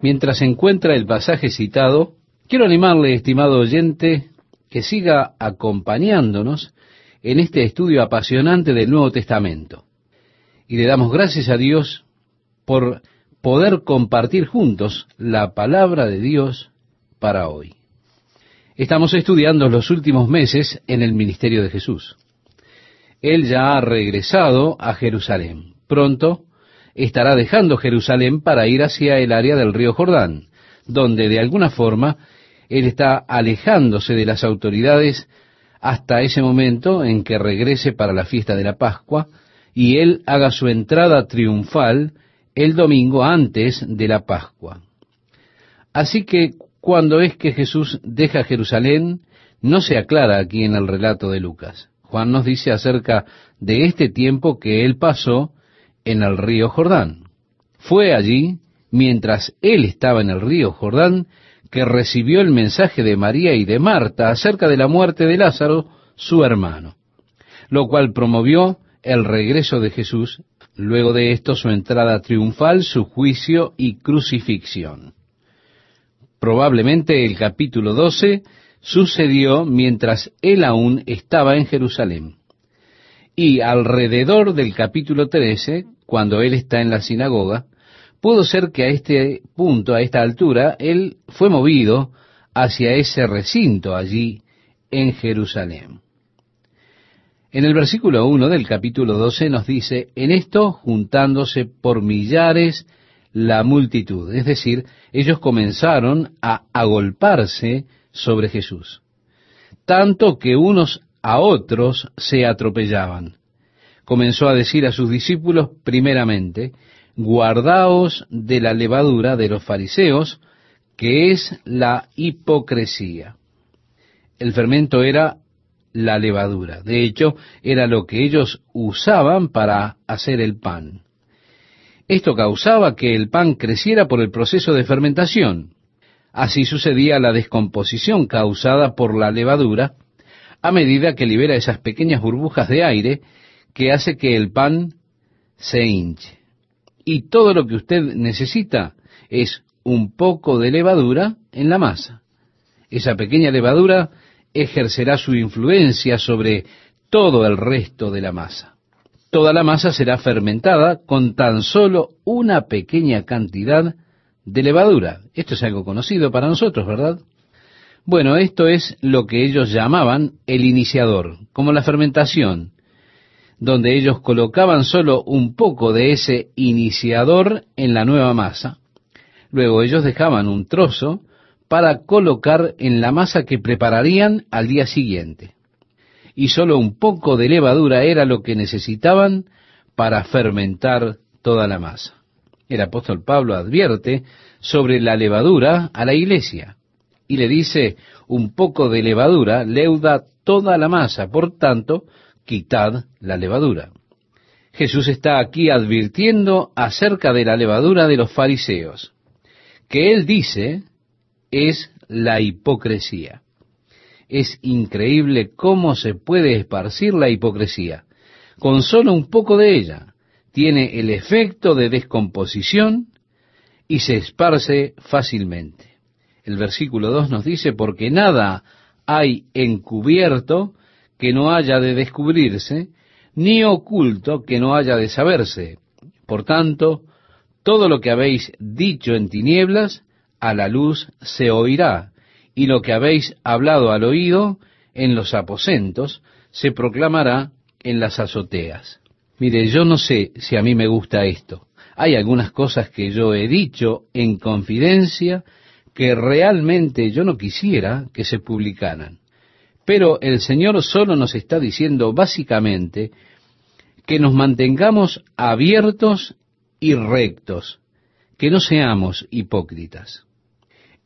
Mientras encuentra el pasaje citado, quiero animarle, estimado oyente, que siga acompañándonos en este estudio apasionante del Nuevo Testamento. Y le damos gracias a Dios por poder compartir juntos la palabra de Dios para hoy. Estamos estudiando los últimos meses en el ministerio de Jesús. Él ya ha regresado a Jerusalén. Pronto estará dejando Jerusalén para ir hacia el área del río Jordán, donde de alguna forma él está alejándose de las autoridades hasta ese momento en que regrese para la fiesta de la Pascua y él haga su entrada triunfal el domingo antes de la Pascua. Así que cuando es que Jesús deja Jerusalén, no se aclara aquí en el relato de Lucas. Juan nos dice acerca de este tiempo que él pasó en el río Jordán. Fue allí, mientras él estaba en el río Jordán, que recibió el mensaje de María y de Marta acerca de la muerte de Lázaro, su hermano, lo cual promovió el regreso de Jesús, luego de esto su entrada triunfal, su juicio y crucifixión. Probablemente el capítulo 12 sucedió mientras él aún estaba en Jerusalén. Y alrededor del capítulo 13, cuando él está en la sinagoga, pudo ser que a este punto, a esta altura, él fue movido hacia ese recinto allí en Jerusalén. En el versículo 1 del capítulo 12 nos dice, en esto juntándose por millares la multitud, es decir, ellos comenzaron a agolparse sobre Jesús, tanto que unos a otros se atropellaban comenzó a decir a sus discípulos primeramente, guardaos de la levadura de los fariseos, que es la hipocresía. El fermento era la levadura. De hecho, era lo que ellos usaban para hacer el pan. Esto causaba que el pan creciera por el proceso de fermentación. Así sucedía la descomposición causada por la levadura a medida que libera esas pequeñas burbujas de aire que hace que el pan se hinche. Y todo lo que usted necesita es un poco de levadura en la masa. Esa pequeña levadura ejercerá su influencia sobre todo el resto de la masa. Toda la masa será fermentada con tan solo una pequeña cantidad de levadura. Esto es algo conocido para nosotros, ¿verdad? Bueno, esto es lo que ellos llamaban el iniciador, como la fermentación, donde ellos colocaban solo un poco de ese iniciador en la nueva masa. Luego ellos dejaban un trozo para colocar en la masa que prepararían al día siguiente. Y solo un poco de levadura era lo que necesitaban para fermentar toda la masa. El apóstol Pablo advierte sobre la levadura a la iglesia y le dice, un poco de levadura leuda toda la masa, por tanto, quitad la levadura. Jesús está aquí advirtiendo acerca de la levadura de los fariseos, que él dice es la hipocresía. Es increíble cómo se puede esparcir la hipocresía. Con solo un poco de ella tiene el efecto de descomposición y se esparce fácilmente. El versículo 2 nos dice, porque nada hay encubierto que no haya de descubrirse, ni oculto que no haya de saberse. Por tanto, todo lo que habéis dicho en tinieblas, a la luz se oirá, y lo que habéis hablado al oído, en los aposentos, se proclamará en las azoteas. Mire, yo no sé si a mí me gusta esto. Hay algunas cosas que yo he dicho en confidencia que realmente yo no quisiera que se publicaran. Pero el Señor solo nos está diciendo básicamente que nos mantengamos abiertos y rectos, que no seamos hipócritas.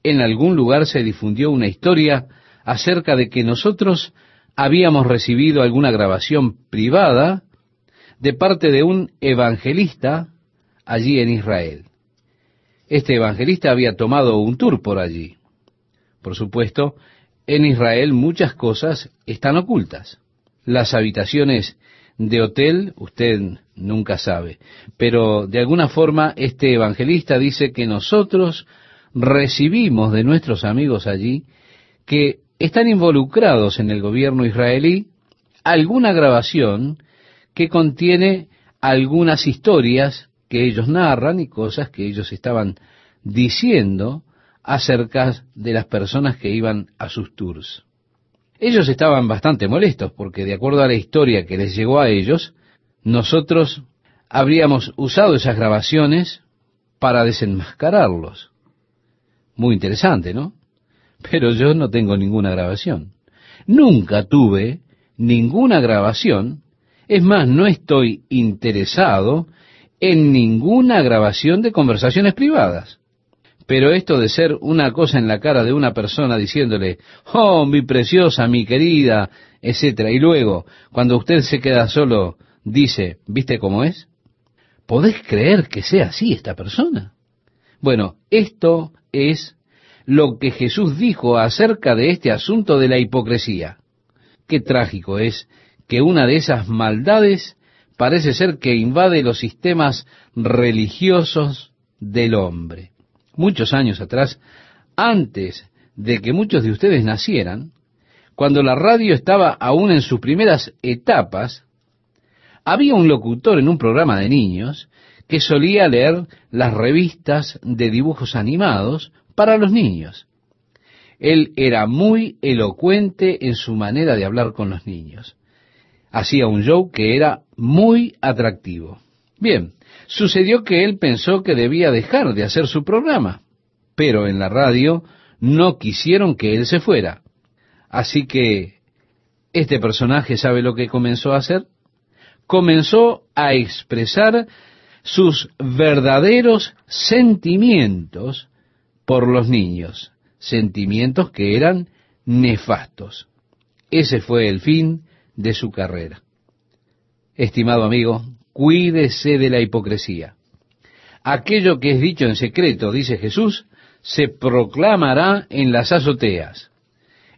En algún lugar se difundió una historia acerca de que nosotros habíamos recibido alguna grabación privada de parte de un evangelista allí en Israel. Este evangelista había tomado un tour por allí. Por supuesto, en Israel muchas cosas están ocultas. Las habitaciones de hotel usted nunca sabe, pero de alguna forma este evangelista dice que nosotros recibimos de nuestros amigos allí que están involucrados en el gobierno israelí alguna grabación que contiene algunas historias que ellos narran y cosas que ellos estaban diciendo acerca de las personas que iban a sus tours. Ellos estaban bastante molestos porque de acuerdo a la historia que les llegó a ellos, nosotros habríamos usado esas grabaciones para desenmascararlos. Muy interesante, ¿no? Pero yo no tengo ninguna grabación. Nunca tuve ninguna grabación. Es más, no estoy interesado en ninguna grabación de conversaciones privadas. Pero esto de ser una cosa en la cara de una persona diciéndole, oh, mi preciosa, mi querida, etcétera, y luego, cuando usted se queda solo, dice, ¿viste cómo es? ¿Podés creer que sea así esta persona? Bueno, esto es lo que Jesús dijo acerca de este asunto de la hipocresía. Qué trágico es que una de esas maldades parece ser que invade los sistemas religiosos del hombre. Muchos años atrás, antes de que muchos de ustedes nacieran, cuando la radio estaba aún en sus primeras etapas, había un locutor en un programa de niños que solía leer las revistas de dibujos animados para los niños. Él era muy elocuente en su manera de hablar con los niños. Hacía un show que era muy atractivo. Bien, sucedió que él pensó que debía dejar de hacer su programa, pero en la radio no quisieron que él se fuera. Así que, ¿este personaje sabe lo que comenzó a hacer? Comenzó a expresar sus verdaderos sentimientos por los niños, sentimientos que eran nefastos. Ese fue el fin de su carrera. Estimado amigo, cuídese de la hipocresía. Aquello que es dicho en secreto, dice Jesús, se proclamará en las azoteas.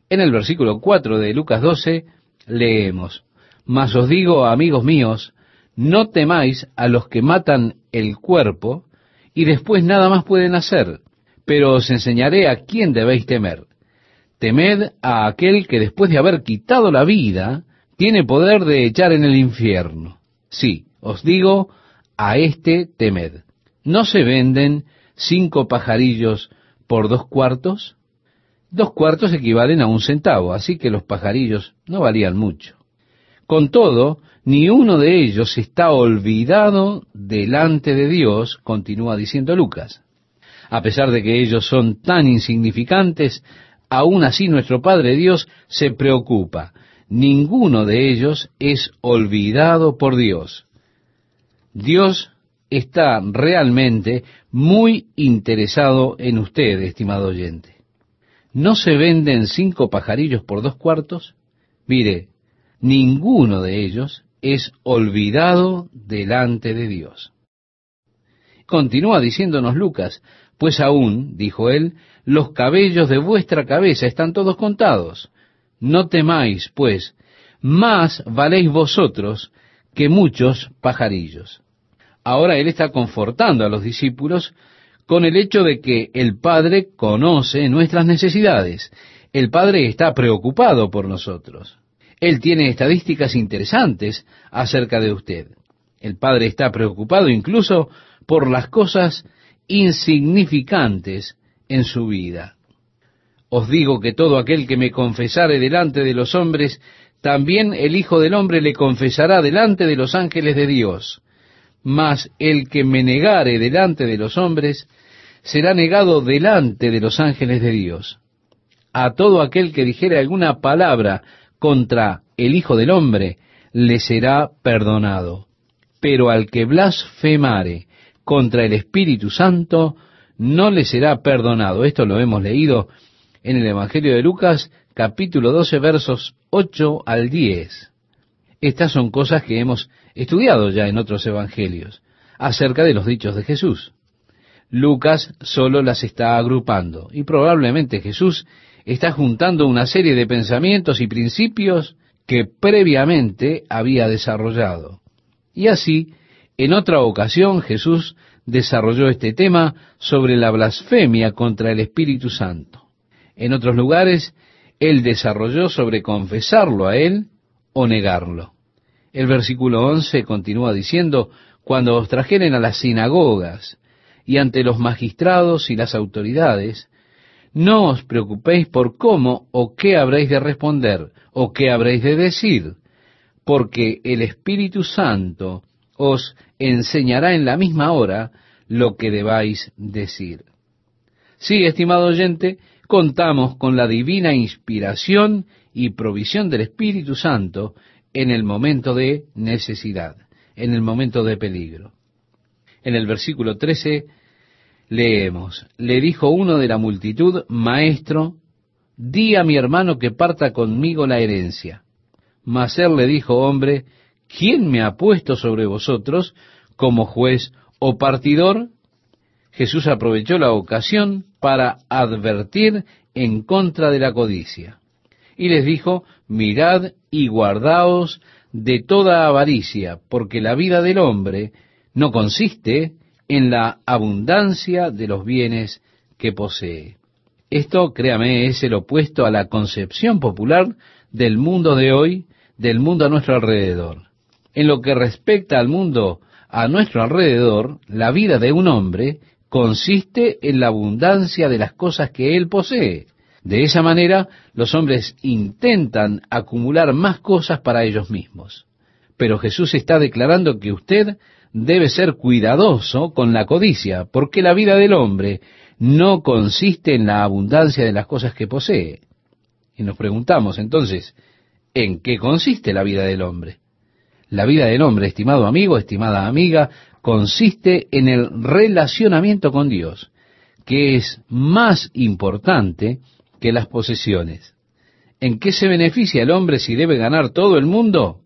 En el versículo 4 de Lucas 12 leemos, Mas os digo, amigos míos, no temáis a los que matan el cuerpo y después nada más pueden hacer, pero os enseñaré a quién debéis temer. Temed a aquel que después de haber quitado la vida, tiene poder de echar en el infierno. Sí, os digo, a este temed. ¿No se venden cinco pajarillos por dos cuartos? Dos cuartos equivalen a un centavo, así que los pajarillos no valían mucho. Con todo, ni uno de ellos está olvidado delante de Dios, continúa diciendo Lucas. A pesar de que ellos son tan insignificantes, aún así nuestro Padre Dios se preocupa. Ninguno de ellos es olvidado por Dios. Dios está realmente muy interesado en usted, estimado oyente. ¿No se venden cinco pajarillos por dos cuartos? Mire, ninguno de ellos es olvidado delante de Dios. Continúa diciéndonos Lucas, pues aún, dijo él, los cabellos de vuestra cabeza están todos contados. No temáis, pues, más valéis vosotros que muchos pajarillos. Ahora él está confortando a los discípulos con el hecho de que el Padre conoce nuestras necesidades. El Padre está preocupado por nosotros. Él tiene estadísticas interesantes acerca de usted. El Padre está preocupado incluso por las cosas insignificantes en su vida. Os digo que todo aquel que me confesare delante de los hombres, también el Hijo del Hombre le confesará delante de los ángeles de Dios. Mas el que me negare delante de los hombres, será negado delante de los ángeles de Dios. A todo aquel que dijere alguna palabra contra el Hijo del Hombre, le será perdonado. Pero al que blasfemare contra el Espíritu Santo, no le será perdonado. Esto lo hemos leído en el Evangelio de Lucas, capítulo 12, versos 8 al 10. Estas son cosas que hemos estudiado ya en otros evangelios, acerca de los dichos de Jesús. Lucas solo las está agrupando y probablemente Jesús está juntando una serie de pensamientos y principios que previamente había desarrollado. Y así, en otra ocasión Jesús desarrolló este tema sobre la blasfemia contra el Espíritu Santo. En otros lugares, él desarrolló sobre confesarlo a él o negarlo. El versículo 11 continúa diciendo, cuando os trajeren a las sinagogas y ante los magistrados y las autoridades, no os preocupéis por cómo o qué habréis de responder o qué habréis de decir, porque el Espíritu Santo os enseñará en la misma hora lo que debáis decir. Sí, estimado oyente, contamos con la divina inspiración y provisión del Espíritu Santo en el momento de necesidad, en el momento de peligro. En el versículo 13 leemos, le dijo uno de la multitud, Maestro, di a mi hermano que parta conmigo la herencia. Mas él le dijo, hombre, ¿quién me ha puesto sobre vosotros como juez o partidor? Jesús aprovechó la ocasión para advertir en contra de la codicia. Y les dijo, mirad y guardaos de toda avaricia, porque la vida del hombre no consiste en la abundancia de los bienes que posee. Esto, créame, es el opuesto a la concepción popular del mundo de hoy, del mundo a nuestro alrededor. En lo que respecta al mundo a nuestro alrededor, la vida de un hombre consiste en la abundancia de las cosas que él posee. De esa manera, los hombres intentan acumular más cosas para ellos mismos. Pero Jesús está declarando que usted debe ser cuidadoso con la codicia, porque la vida del hombre no consiste en la abundancia de las cosas que posee. Y nos preguntamos entonces, ¿en qué consiste la vida del hombre? La vida del hombre, estimado amigo, estimada amiga, consiste en el relacionamiento con Dios, que es más importante que las posesiones. ¿En qué se beneficia el hombre si debe ganar todo el mundo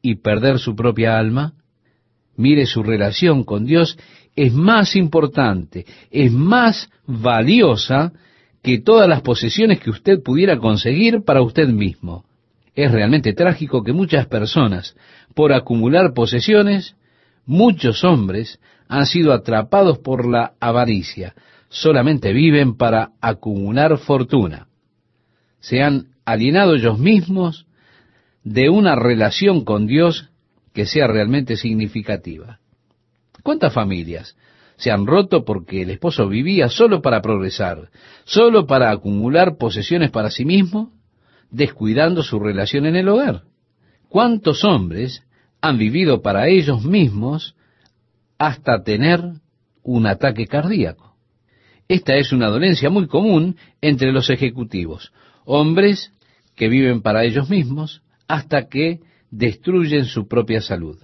y perder su propia alma? Mire, su relación con Dios es más importante, es más valiosa que todas las posesiones que usted pudiera conseguir para usted mismo. Es realmente trágico que muchas personas, por acumular posesiones, muchos hombres han sido atrapados por la avaricia, solamente viven para acumular fortuna. Se han alienado ellos mismos de una relación con Dios que sea realmente significativa. ¿Cuántas familias se han roto porque el esposo vivía solo para progresar, solo para acumular posesiones para sí mismo, descuidando su relación en el hogar? ¿Cuántos hombres han vivido para ellos mismos hasta tener un ataque cardíaco? Esta es una dolencia muy común entre los ejecutivos, hombres que viven para ellos mismos hasta que destruyen su propia salud.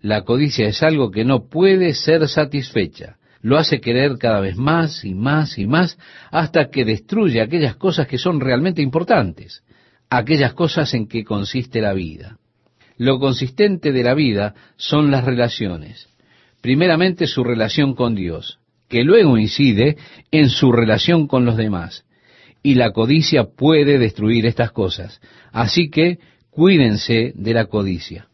La codicia es algo que no puede ser satisfecha. Lo hace querer cada vez más y más y más hasta que destruye aquellas cosas que son realmente importantes, aquellas cosas en que consiste la vida. Lo consistente de la vida son las relaciones. Primeramente su relación con Dios, que luego incide en su relación con los demás. Y la codicia puede destruir estas cosas. Así que cuídense de la codicia.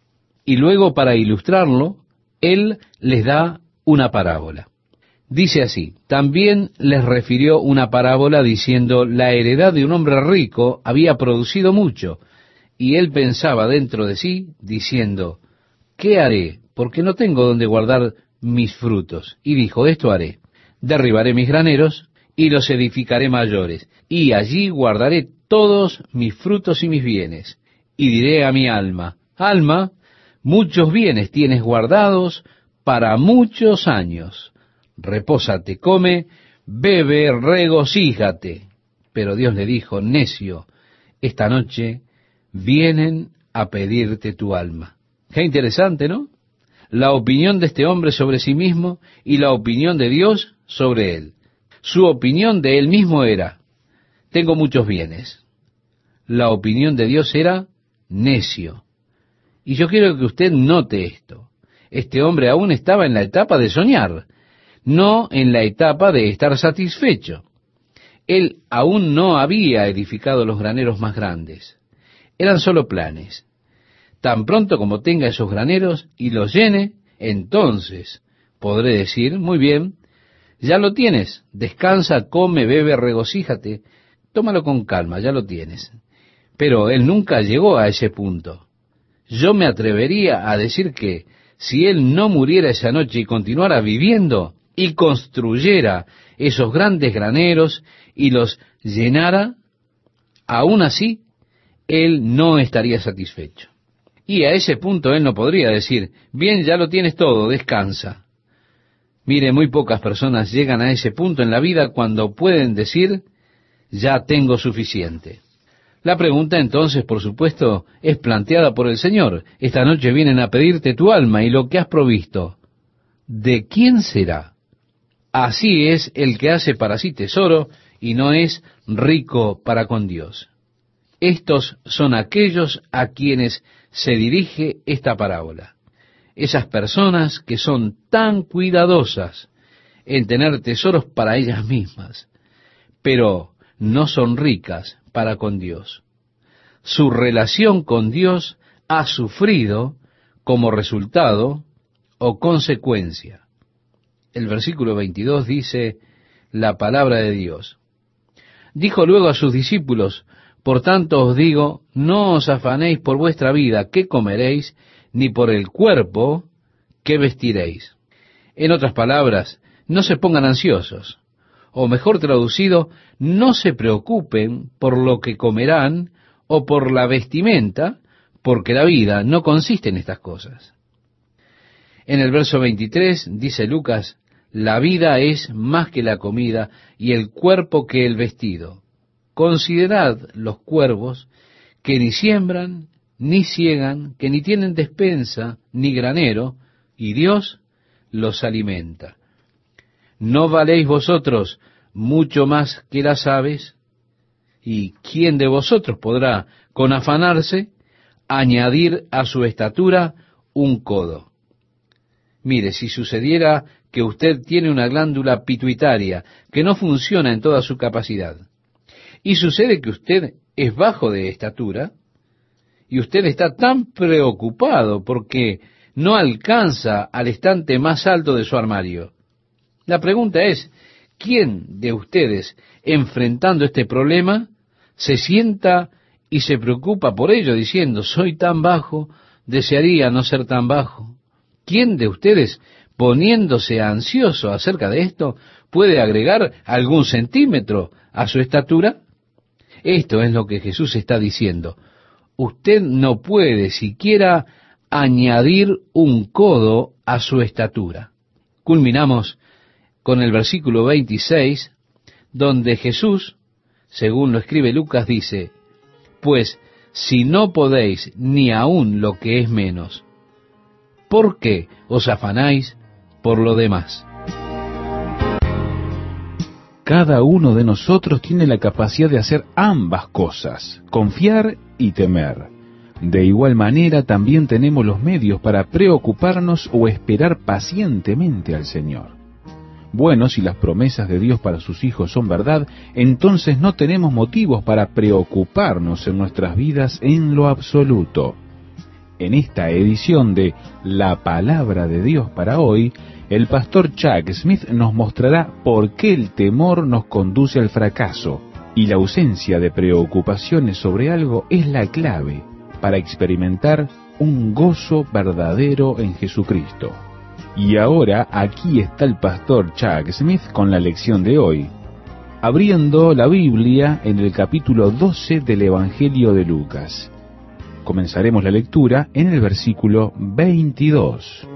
Y luego, para ilustrarlo, él les da una parábola. Dice así, también les refirió una parábola diciendo, la heredad de un hombre rico había producido mucho, y él pensaba dentro de sí, diciendo, ¿qué haré? Porque no tengo donde guardar mis frutos. Y dijo, esto haré, derribaré mis graneros y los edificaré mayores, y allí guardaré todos mis frutos y mis bienes y diré a mi alma, alma, muchos bienes tienes guardados para muchos años. Repósate, come, bebe, regocíjate. Pero Dios le dijo, necio, esta noche vienen a pedirte tu alma. Qué interesante, ¿no? La opinión de este hombre sobre sí mismo y la opinión de Dios sobre él. Su opinión de él mismo era, tengo muchos bienes. La opinión de Dios era, necio. Y yo quiero que usted note esto. Este hombre aún estaba en la etapa de soñar, no en la etapa de estar satisfecho. Él aún no había edificado los graneros más grandes. Eran solo planes. Tan pronto como tenga esos graneros y los llene, entonces podré decir, muy bien, ya lo tienes, descansa, come, bebe, regocíjate, tómalo con calma, ya lo tienes. Pero él nunca llegó a ese punto. Yo me atrevería a decir que si él no muriera esa noche y continuara viviendo y construyera esos grandes graneros y los llenara, aún así, él no estaría satisfecho. Y a ese punto él no podría decir, bien, ya lo tienes todo, descansa. Mire, muy pocas personas llegan a ese punto en la vida cuando pueden decir, ya tengo suficiente. La pregunta entonces, por supuesto, es planteada por el Señor. Esta noche vienen a pedirte tu alma y lo que has provisto. ¿De quién será? Así es el que hace para sí tesoro y no es rico para con Dios. Estos son aquellos a quienes se dirige esta parábola. Esas personas que son tan cuidadosas en tener tesoros para ellas mismas, pero no son ricas para con Dios. Su relación con Dios ha sufrido como resultado o consecuencia. El versículo 22 dice la palabra de Dios. Dijo luego a sus discípulos, por tanto os digo, no os afanéis por vuestra vida, qué comeréis, ni por el cuerpo, qué vestiréis. En otras palabras, no se pongan ansiosos, o mejor traducido, no se preocupen por lo que comerán o por la vestimenta, porque la vida no consiste en estas cosas. En el verso 23 dice Lucas, la vida es más que la comida y el cuerpo que el vestido. Considerad los cuervos que ni siembran, ni ciegan, que ni tienen despensa, ni granero, y Dios los alimenta. ¿No valéis vosotros mucho más que las aves? ¿Y quién de vosotros podrá, con afanarse, añadir a su estatura un codo? Mire, si sucediera que usted tiene una glándula pituitaria que no funciona en toda su capacidad. Y sucede que usted es bajo de estatura y usted está tan preocupado porque no alcanza al estante más alto de su armario. La pregunta es, ¿quién de ustedes, enfrentando este problema, se sienta y se preocupa por ello, diciendo, soy tan bajo, desearía no ser tan bajo? ¿Quién de ustedes poniéndose ansioso acerca de esto, puede agregar algún centímetro a su estatura? Esto es lo que Jesús está diciendo. Usted no puede siquiera añadir un codo a su estatura. Culminamos con el versículo 26, donde Jesús, según lo escribe Lucas, dice, Pues si no podéis ni aún lo que es menos, ¿por qué os afanáis por lo demás. Cada uno de nosotros tiene la capacidad de hacer ambas cosas, confiar y temer. De igual manera también tenemos los medios para preocuparnos o esperar pacientemente al Señor. Bueno, si las promesas de Dios para sus hijos son verdad, entonces no tenemos motivos para preocuparnos en nuestras vidas en lo absoluto. En esta edición de La Palabra de Dios para hoy, el pastor Chuck Smith nos mostrará por qué el temor nos conduce al fracaso y la ausencia de preocupaciones sobre algo es la clave para experimentar un gozo verdadero en Jesucristo. Y ahora aquí está el pastor Chuck Smith con la lección de hoy, abriendo la Biblia en el capítulo 12 del Evangelio de Lucas. Comenzaremos la lectura en el versículo 22.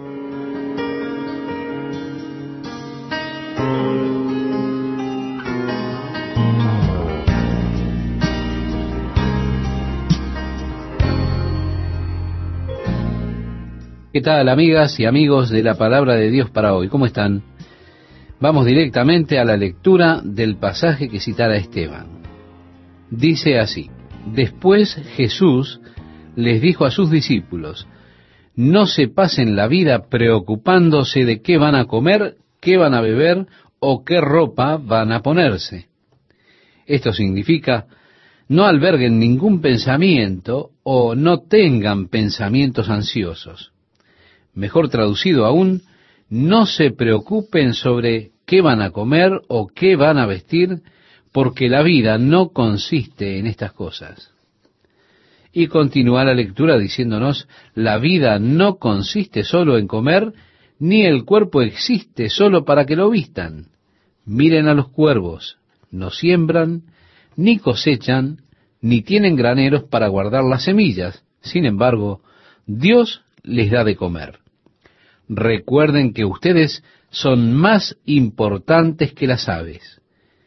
¿Qué tal amigas y amigos de la palabra de Dios para hoy? ¿Cómo están? Vamos directamente a la lectura del pasaje que citara Esteban. Dice así, después Jesús les dijo a sus discípulos, no se pasen la vida preocupándose de qué van a comer, qué van a beber o qué ropa van a ponerse. Esto significa, no alberguen ningún pensamiento o no tengan pensamientos ansiosos. Mejor traducido aún, no se preocupen sobre qué van a comer o qué van a vestir, porque la vida no consiste en estas cosas. Y continúa la lectura diciéndonos, la vida no consiste solo en comer, ni el cuerpo existe solo para que lo vistan. Miren a los cuervos, no siembran, ni cosechan, ni tienen graneros para guardar las semillas. Sin embargo, Dios les da de comer. Recuerden que ustedes son más importantes que las aves.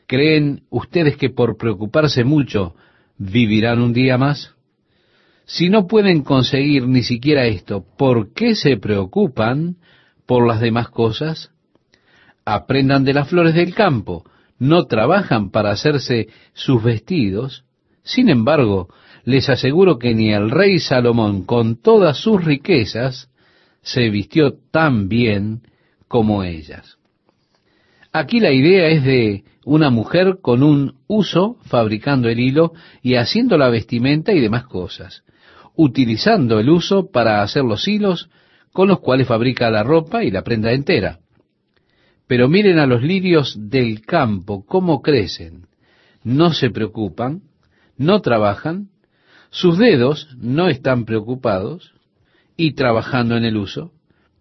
¿Creen ustedes que por preocuparse mucho vivirán un día más? Si no pueden conseguir ni siquiera esto, ¿por qué se preocupan por las demás cosas? Aprendan de las flores del campo, no trabajan para hacerse sus vestidos. Sin embargo, les aseguro que ni el rey Salomón, con todas sus riquezas, se vistió tan bien como ellas. Aquí la idea es de una mujer con un uso fabricando el hilo y haciendo la vestimenta y demás cosas, utilizando el uso para hacer los hilos con los cuales fabrica la ropa y la prenda entera. Pero miren a los lirios del campo, cómo crecen. No se preocupan, no trabajan, sus dedos no están preocupados y trabajando en el uso.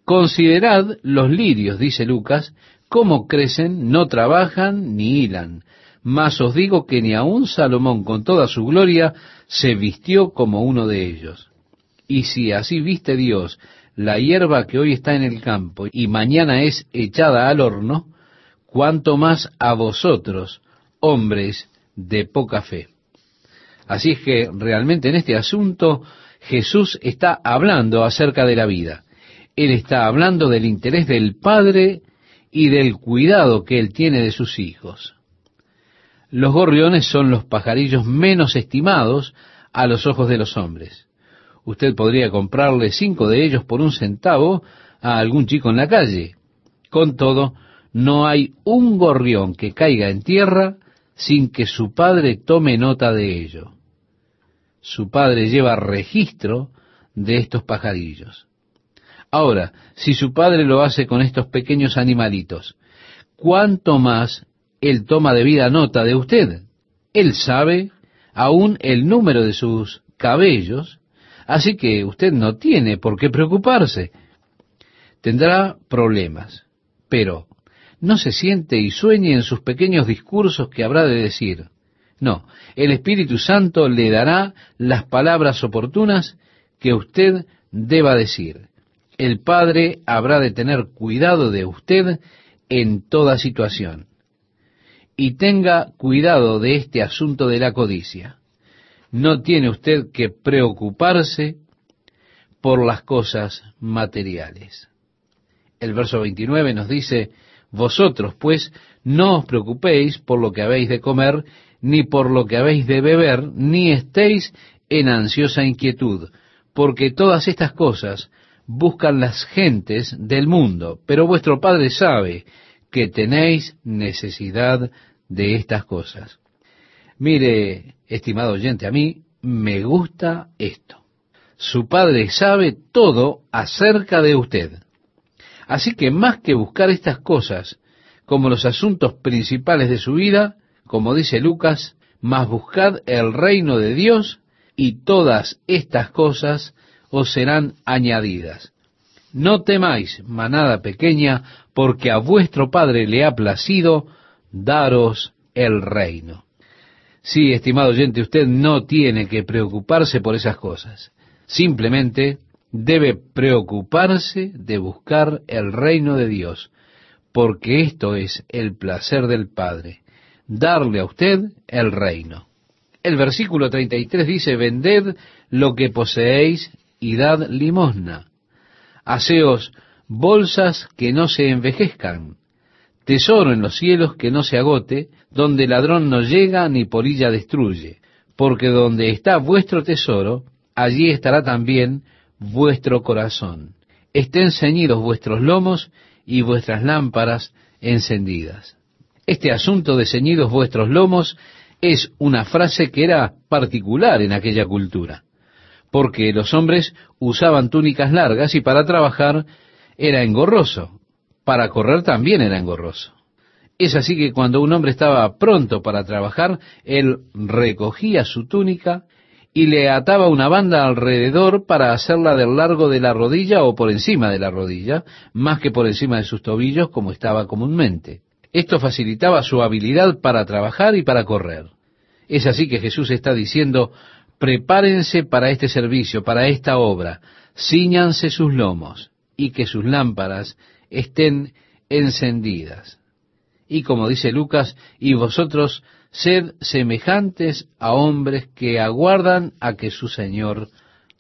Considerad los lirios, dice Lucas, cómo crecen, no trabajan ni hilan. Mas os digo que ni aun Salomón con toda su gloria se vistió como uno de ellos. Y si así viste Dios la hierba que hoy está en el campo y mañana es echada al horno, cuanto más a vosotros, hombres de poca fe. Así es que realmente en este asunto Jesús está hablando acerca de la vida. Él está hablando del interés del Padre y del cuidado que Él tiene de sus hijos. Los gorriones son los pajarillos menos estimados a los ojos de los hombres. Usted podría comprarle cinco de ellos por un centavo a algún chico en la calle. Con todo, no hay un gorrión que caiga en tierra sin que su padre tome nota de ello. Su padre lleva registro de estos pajarillos. Ahora, si su padre lo hace con estos pequeños animalitos, ¿cuánto más él toma de vida nota de usted? Él sabe aún el número de sus cabellos Así que usted no tiene por qué preocuparse. Tendrá problemas, pero no se siente y sueñe en sus pequeños discursos que habrá de decir. No, el Espíritu Santo le dará las palabras oportunas que usted deba decir. El Padre habrá de tener cuidado de usted en toda situación. Y tenga cuidado de este asunto de la codicia no tiene usted que preocuparse por las cosas materiales. El verso 29 nos dice, Vosotros pues no os preocupéis por lo que habéis de comer, ni por lo que habéis de beber, ni estéis en ansiosa inquietud, porque todas estas cosas buscan las gentes del mundo, pero vuestro Padre sabe que tenéis necesidad de estas cosas. Mire, estimado oyente, a mí me gusta esto. Su padre sabe todo acerca de usted. Así que más que buscar estas cosas como los asuntos principales de su vida, como dice Lucas, más buscad el reino de Dios y todas estas cosas os serán añadidas. No temáis, manada pequeña, porque a vuestro Padre le ha placido daros el reino. Sí, estimado oyente, usted no tiene que preocuparse por esas cosas. Simplemente debe preocuparse de buscar el reino de Dios, porque esto es el placer del Padre, darle a usted el reino. El versículo 33 dice, vended lo que poseéis y dad limosna. Haceos bolsas que no se envejezcan, tesoro en los cielos que no se agote, donde ladrón no llega ni polilla destruye, porque donde está vuestro tesoro, allí estará también vuestro corazón. Estén ceñidos vuestros lomos y vuestras lámparas encendidas. Este asunto de ceñidos vuestros lomos es una frase que era particular en aquella cultura, porque los hombres usaban túnicas largas y para trabajar era engorroso, para correr también era engorroso. Es así que cuando un hombre estaba pronto para trabajar, él recogía su túnica y le ataba una banda alrededor para hacerla del largo de la rodilla o por encima de la rodilla, más que por encima de sus tobillos como estaba comúnmente. Esto facilitaba su habilidad para trabajar y para correr. Es así que Jesús está diciendo, prepárense para este servicio, para esta obra, ciñanse sus lomos y que sus lámparas estén encendidas. Y como dice Lucas, y vosotros sed semejantes a hombres que aguardan a que su Señor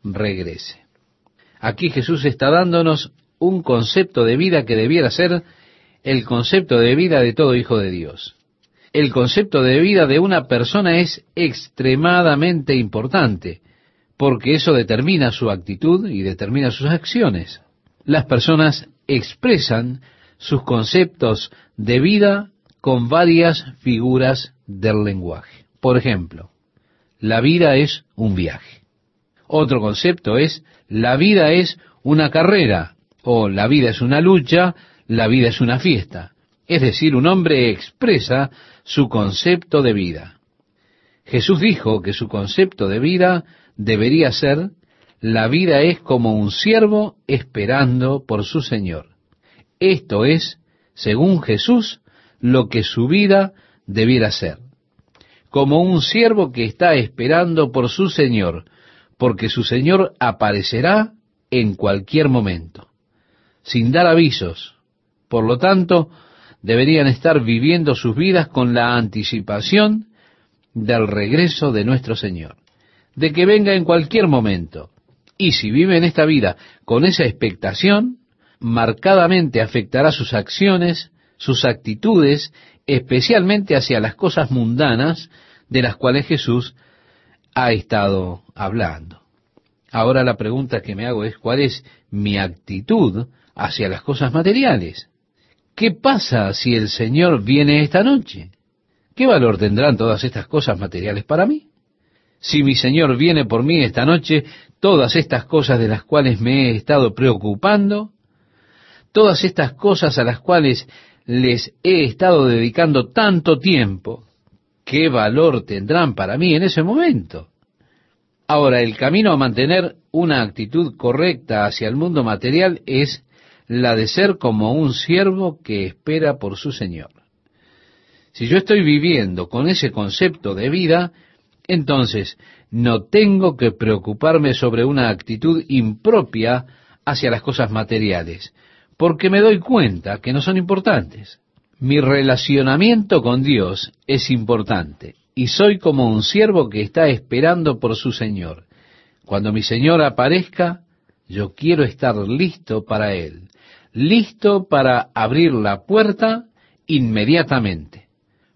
regrese. Aquí Jesús está dándonos un concepto de vida que debiera ser el concepto de vida de todo hijo de Dios. El concepto de vida de una persona es extremadamente importante, porque eso determina su actitud y determina sus acciones. Las personas expresan sus conceptos de vida con varias figuras del lenguaje. Por ejemplo, la vida es un viaje. Otro concepto es la vida es una carrera o la vida es una lucha, la vida es una fiesta. Es decir, un hombre expresa su concepto de vida. Jesús dijo que su concepto de vida debería ser la vida es como un siervo esperando por su Señor. Esto es, según Jesús, lo que su vida debiera ser. Como un siervo que está esperando por su Señor, porque su Señor aparecerá en cualquier momento, sin dar avisos. Por lo tanto, deberían estar viviendo sus vidas con la anticipación del regreso de nuestro Señor, de que venga en cualquier momento. Y si viven esta vida con esa expectación, marcadamente afectará sus acciones, sus actitudes, especialmente hacia las cosas mundanas de las cuales Jesús ha estado hablando. Ahora la pregunta que me hago es, ¿cuál es mi actitud hacia las cosas materiales? ¿Qué pasa si el Señor viene esta noche? ¿Qué valor tendrán todas estas cosas materiales para mí? Si mi Señor viene por mí esta noche, todas estas cosas de las cuales me he estado preocupando, todas estas cosas a las cuales les he estado dedicando tanto tiempo, ¿qué valor tendrán para mí en ese momento? Ahora, el camino a mantener una actitud correcta hacia el mundo material es la de ser como un siervo que espera por su Señor. Si yo estoy viviendo con ese concepto de vida, entonces no tengo que preocuparme sobre una actitud impropia hacia las cosas materiales, porque me doy cuenta que no son importantes. Mi relacionamiento con Dios es importante y soy como un siervo que está esperando por su Señor. Cuando mi Señor aparezca, yo quiero estar listo para Él, listo para abrir la puerta inmediatamente,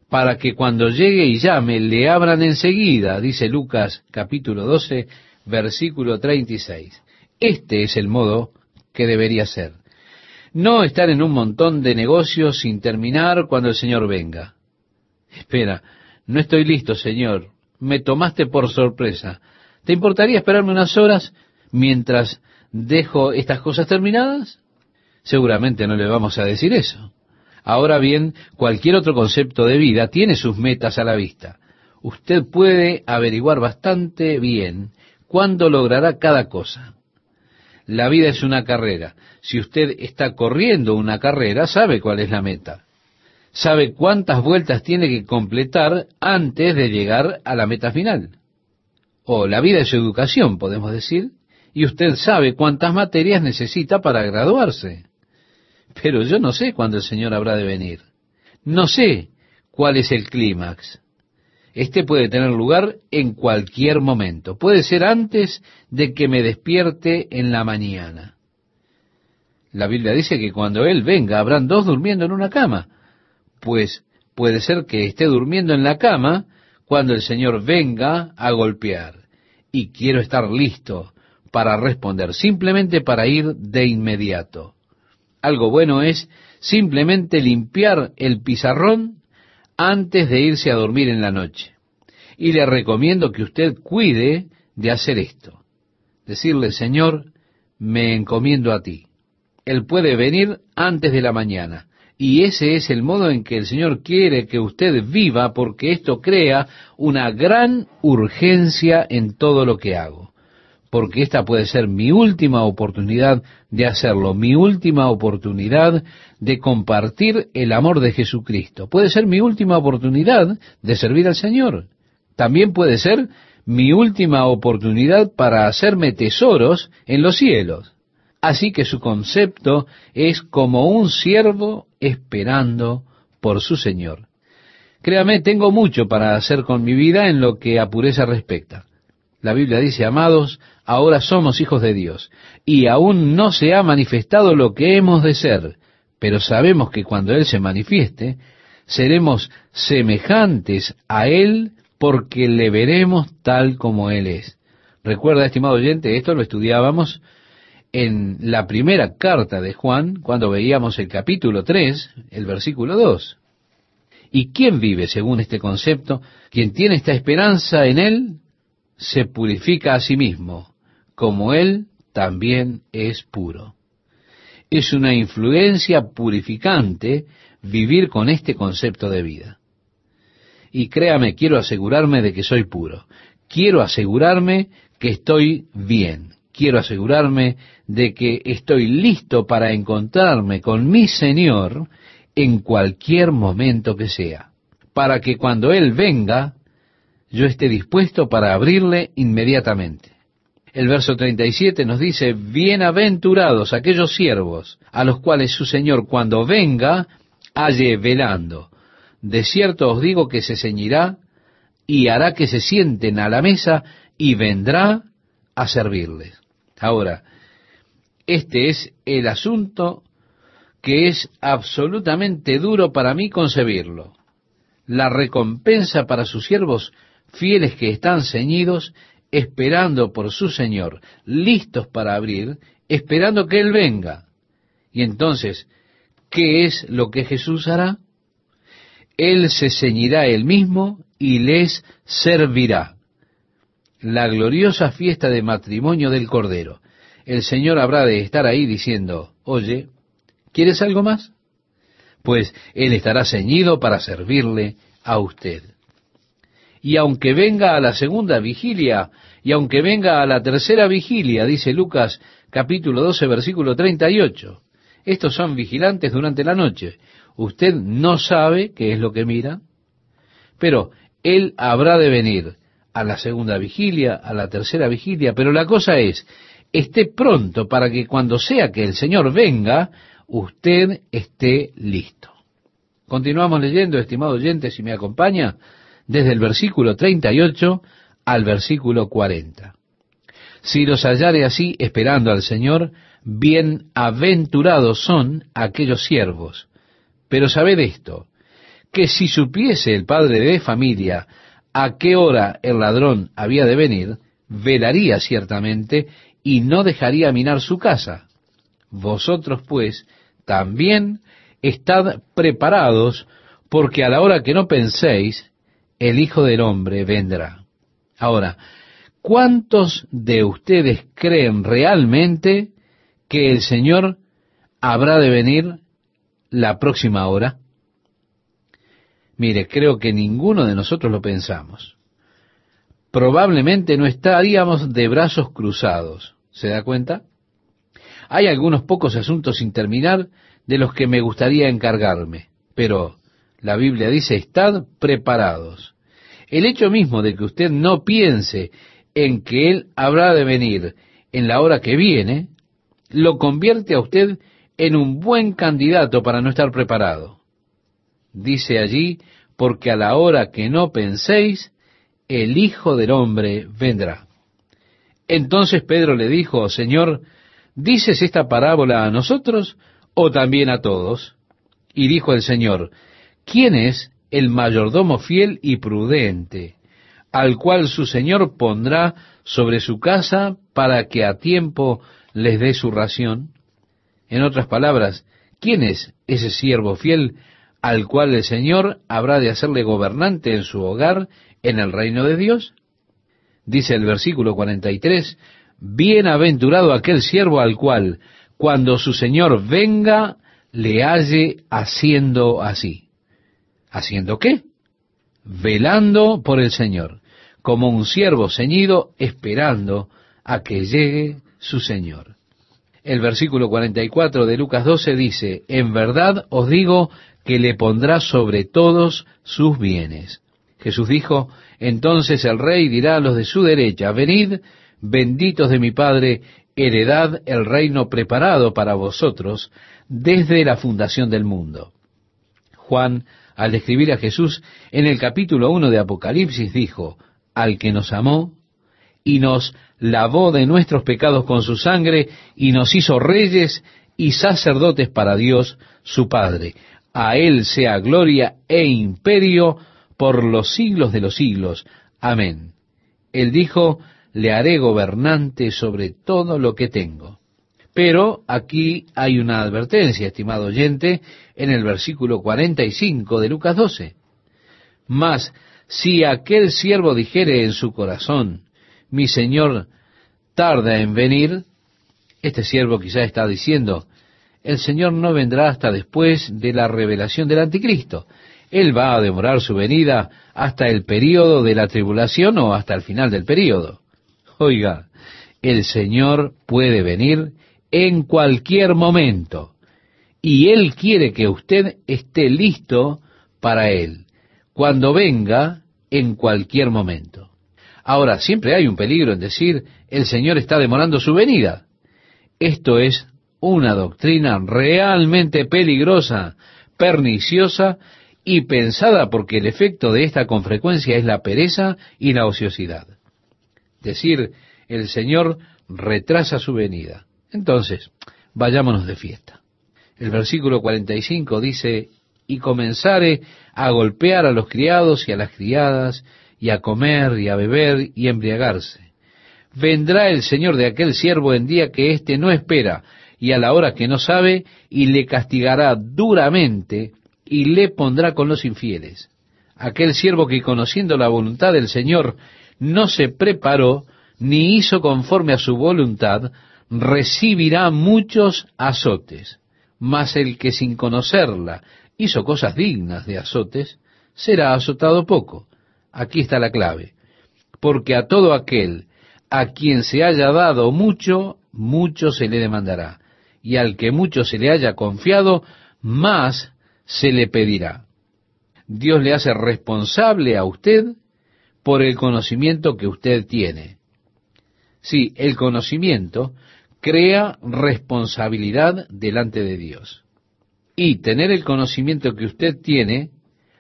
para que cuando llegue y llame le abran enseguida, dice Lucas capítulo 12, versículo 36. Este es el modo que debería ser. No estar en un montón de negocios sin terminar cuando el Señor venga. Espera, no estoy listo, Señor. Me tomaste por sorpresa. ¿Te importaría esperarme unas horas mientras dejo estas cosas terminadas? Seguramente no le vamos a decir eso. Ahora bien, cualquier otro concepto de vida tiene sus metas a la vista. Usted puede averiguar bastante bien cuándo logrará cada cosa. La vida es una carrera. Si usted está corriendo una carrera, sabe cuál es la meta. Sabe cuántas vueltas tiene que completar antes de llegar a la meta final. O la vida es educación, podemos decir, y usted sabe cuántas materias necesita para graduarse. Pero yo no sé cuándo el Señor habrá de venir. No sé cuál es el clímax. Este puede tener lugar en cualquier momento. Puede ser antes de que me despierte en la mañana. La Biblia dice que cuando Él venga habrán dos durmiendo en una cama. Pues puede ser que esté durmiendo en la cama cuando el Señor venga a golpear. Y quiero estar listo para responder, simplemente para ir de inmediato. Algo bueno es simplemente limpiar el pizarrón antes de irse a dormir en la noche. Y le recomiendo que usted cuide de hacer esto. Decirle, Señor, me encomiendo a ti. Él puede venir antes de la mañana. Y ese es el modo en que el Señor quiere que usted viva porque esto crea una gran urgencia en todo lo que hago. Porque esta puede ser mi última oportunidad de hacerlo, mi última oportunidad de compartir el amor de Jesucristo. Puede ser mi última oportunidad de servir al Señor. También puede ser mi última oportunidad para hacerme tesoros en los cielos. Así que su concepto es como un siervo esperando por su Señor. Créame, tengo mucho para hacer con mi vida en lo que a pureza respecta. La Biblia dice, amados, ahora somos hijos de Dios, y aún no se ha manifestado lo que hemos de ser, pero sabemos que cuando Él se manifieste, seremos semejantes a Él porque le veremos tal como Él es. Recuerda, estimado oyente, esto lo estudiábamos en la primera carta de Juan, cuando veíamos el capítulo 3, el versículo 2. ¿Y quién vive según este concepto? Quien tiene esta esperanza en Él, se purifica a sí mismo, como Él también es puro. Es una influencia purificante vivir con este concepto de vida. Y créame, quiero asegurarme de que soy puro. Quiero asegurarme que estoy bien quiero asegurarme de que estoy listo para encontrarme con mi Señor en cualquier momento que sea, para que cuando Él venga, yo esté dispuesto para abrirle inmediatamente. El verso 37 nos dice, bienaventurados aquellos siervos a los cuales su Señor cuando venga halle velando. De cierto os digo que se ceñirá y hará que se sienten a la mesa y vendrá a servirles. Ahora, este es el asunto que es absolutamente duro para mí concebirlo. La recompensa para sus siervos fieles que están ceñidos, esperando por su Señor, listos para abrir, esperando que Él venga. Y entonces, ¿qué es lo que Jesús hará? Él se ceñirá él mismo y les servirá la gloriosa fiesta de matrimonio del Cordero. El Señor habrá de estar ahí diciendo, oye, ¿quieres algo más? Pues Él estará ceñido para servirle a usted. Y aunque venga a la segunda vigilia, y aunque venga a la tercera vigilia, dice Lucas capítulo 12, versículo 38, estos son vigilantes durante la noche. Usted no sabe qué es lo que mira, pero Él habrá de venir a la segunda vigilia, a la tercera vigilia, pero la cosa es, esté pronto para que cuando sea que el Señor venga, usted esté listo. Continuamos leyendo, estimado oyente, si me acompaña, desde el versículo 38 al versículo 40. Si los hallare así esperando al Señor, bienaventurados son aquellos siervos. Pero sabed esto, que si supiese el padre de familia a qué hora el ladrón había de venir, velaría ciertamente y no dejaría minar su casa. Vosotros pues también estad preparados, porque a la hora que no penséis, el Hijo del Hombre vendrá. Ahora, ¿cuántos de ustedes creen realmente que el Señor habrá de venir la próxima hora? Mire, creo que ninguno de nosotros lo pensamos. Probablemente no estaríamos de brazos cruzados. ¿Se da cuenta? Hay algunos pocos asuntos sin terminar de los que me gustaría encargarme, pero la Biblia dice, estad preparados. El hecho mismo de que usted no piense en que Él habrá de venir en la hora que viene, lo convierte a usted en un buen candidato para no estar preparado dice allí, porque a la hora que no penséis, el Hijo del Hombre vendrá. Entonces Pedro le dijo, Señor, ¿dices esta parábola a nosotros o también a todos? Y dijo el Señor, ¿quién es el mayordomo fiel y prudente, al cual su Señor pondrá sobre su casa para que a tiempo les dé su ración? En otras palabras, ¿quién es ese siervo fiel al cual el Señor habrá de hacerle gobernante en su hogar en el reino de Dios? Dice el versículo 43, Bienaventurado aquel siervo al cual, cuando su Señor venga, le halle haciendo así. ¿Haciendo qué? Velando por el Señor, como un siervo ceñido esperando a que llegue su Señor. El versículo 44 de Lucas 12 dice, En verdad os digo que le pondrá sobre todos sus bienes. Jesús dijo, entonces el rey dirá a los de su derecha, venid, benditos de mi Padre, heredad el reino preparado para vosotros desde la fundación del mundo. Juan, al describir a Jesús en el capítulo 1 de Apocalipsis, dijo, al que nos amó y nos lavó de nuestros pecados con su sangre y nos hizo reyes y sacerdotes para Dios su Padre. A Él sea gloria e imperio por los siglos de los siglos. Amén. Él dijo, le haré gobernante sobre todo lo que tengo. Pero aquí hay una advertencia, estimado oyente, en el versículo 45 de Lucas 12. Mas si aquel siervo dijere en su corazón, mi Señor tarda en venir, este siervo quizá está diciendo, el Señor no vendrá hasta después de la revelación del anticristo. Él va a demorar su venida hasta el período de la tribulación o hasta el final del período. Oiga, el Señor puede venir en cualquier momento y Él quiere que usted esté listo para Él, cuando venga en cualquier momento. Ahora, siempre hay un peligro en decir, el Señor está demorando su venida. Esto es una doctrina realmente peligrosa, perniciosa y pensada porque el efecto de esta con frecuencia es la pereza y la ociosidad. Decir, el Señor retrasa su venida. Entonces, vayámonos de fiesta. El versículo 45 dice, y comenzare a golpear a los criados y a las criadas, y a comer y a beber y embriagarse. Vendrá el Señor de aquel siervo en día que éste no espera, y a la hora que no sabe, y le castigará duramente, y le pondrá con los infieles. Aquel siervo que conociendo la voluntad del Señor no se preparó, ni hizo conforme a su voluntad, recibirá muchos azotes. Mas el que sin conocerla hizo cosas dignas de azotes, será azotado poco. Aquí está la clave. Porque a todo aquel a quien se haya dado mucho, mucho se le demandará y al que mucho se le haya confiado, más se le pedirá. Dios le hace responsable a usted por el conocimiento que usted tiene. Sí, el conocimiento crea responsabilidad delante de Dios. Y tener el conocimiento que usted tiene